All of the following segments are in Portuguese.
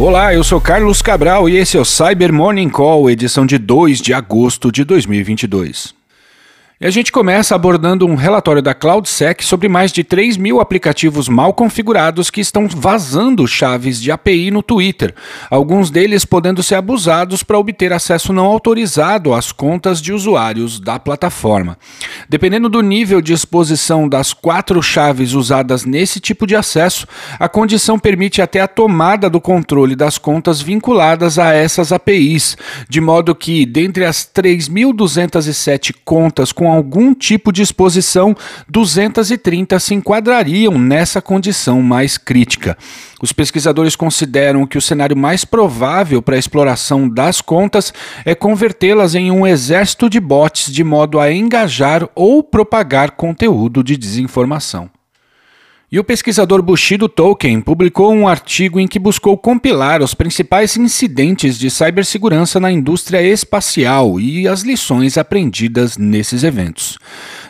Olá, eu sou Carlos Cabral e esse é o Cyber Morning Call, edição de 2 de agosto de 2022. E a gente começa abordando um relatório da CloudSec sobre mais de 3 mil aplicativos mal configurados que estão vazando chaves de API no Twitter, alguns deles podendo ser abusados para obter acesso não autorizado às contas de usuários da plataforma. Dependendo do nível de exposição das quatro chaves usadas nesse tipo de acesso, a condição permite até a tomada do controle das contas vinculadas a essas APIs, de modo que, dentre as 3.207 contas com algum tipo de exposição, 230 se enquadrariam nessa condição mais crítica. Os pesquisadores consideram que o cenário mais provável para a exploração das contas é convertê-las em um exército de bots de modo a engajar ou propagar conteúdo de desinformação. E o pesquisador Bushido Tolkien publicou um artigo em que buscou compilar os principais incidentes de cibersegurança na indústria espacial e as lições aprendidas nesses eventos.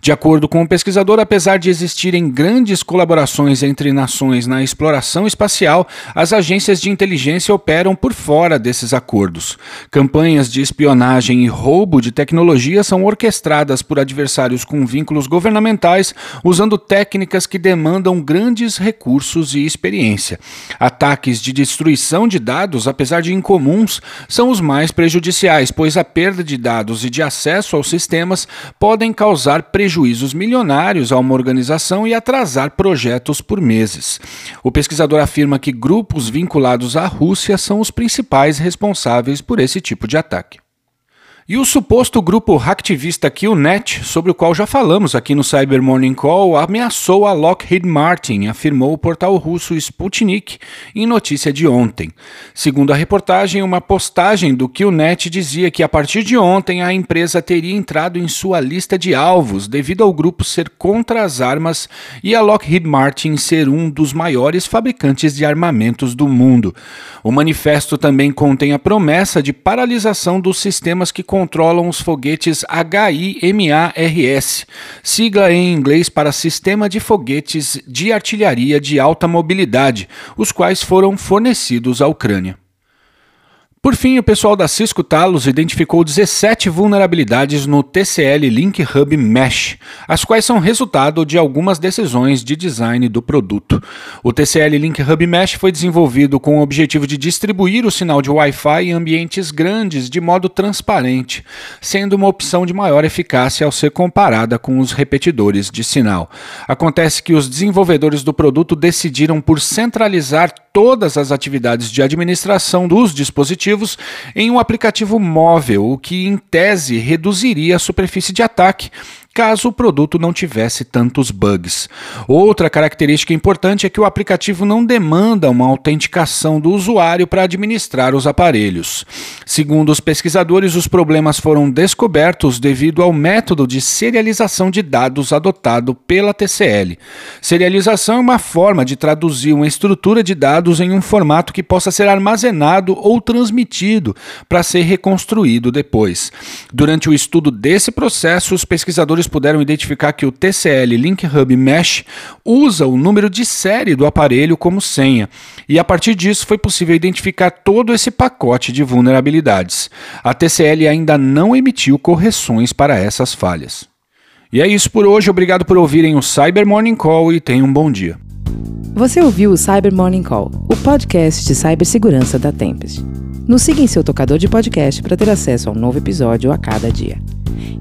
De acordo com o pesquisador, apesar de existirem grandes colaborações entre nações na exploração espacial, as agências de inteligência operam por fora desses acordos. Campanhas de espionagem e roubo de tecnologia são orquestradas por adversários com vínculos governamentais, usando técnicas que demandam grandes recursos e experiência. Ataques de destruição de dados, apesar de incomuns, são os mais prejudiciais, pois a perda de dados e de acesso aos sistemas podem causar prejuízo prejuízos milionários a uma organização e atrasar projetos por meses. O pesquisador afirma que grupos vinculados à Rússia são os principais responsáveis por esse tipo de ataque. E o suposto grupo hacktivista QNet, sobre o qual já falamos aqui no Cyber Morning Call, ameaçou a Lockheed Martin, afirmou o portal russo Sputnik em notícia de ontem. Segundo a reportagem, uma postagem do QNet dizia que a partir de ontem a empresa teria entrado em sua lista de alvos devido ao grupo ser contra as armas e a Lockheed Martin ser um dos maiores fabricantes de armamentos do mundo. O manifesto também contém a promessa de paralisação dos sistemas que controlam os foguetes HIMARS, sigla em inglês para Sistema de Foguetes de Artilharia de Alta Mobilidade, os quais foram fornecidos à Ucrânia. Por fim, o pessoal da Cisco Talos identificou 17 vulnerabilidades no TCL Link Hub Mesh, as quais são resultado de algumas decisões de design do produto. O TCL Link Hub Mesh foi desenvolvido com o objetivo de distribuir o sinal de Wi-Fi em ambientes grandes de modo transparente, sendo uma opção de maior eficácia ao ser comparada com os repetidores de sinal. Acontece que os desenvolvedores do produto decidiram por centralizar todas as atividades de administração dos dispositivos em um aplicativo móvel, o que, em tese, reduziria a superfície de ataque caso o produto não tivesse tantos bugs. Outra característica importante é que o aplicativo não demanda uma autenticação do usuário para administrar os aparelhos. Segundo os pesquisadores, os problemas foram descobertos devido ao método de serialização de dados adotado pela TCL. Serialização é uma forma de traduzir uma estrutura de dados em um formato que possa ser armazenado ou transmitido para ser reconstruído depois. Durante o estudo desse processo, os pesquisadores puderam identificar que o TCL Link Hub Mesh usa o número de série do aparelho como senha, e a partir disso foi possível identificar todo esse pacote de vulnerabilidades. A TCL ainda não emitiu correções para essas falhas. E é isso por hoje, obrigado por ouvirem o Cyber Morning Call e tenham um bom dia. Você ouviu o Cyber Morning Call, o podcast de cibersegurança da Tempest. Nos siga em seu tocador de podcast para ter acesso a um novo episódio a cada dia.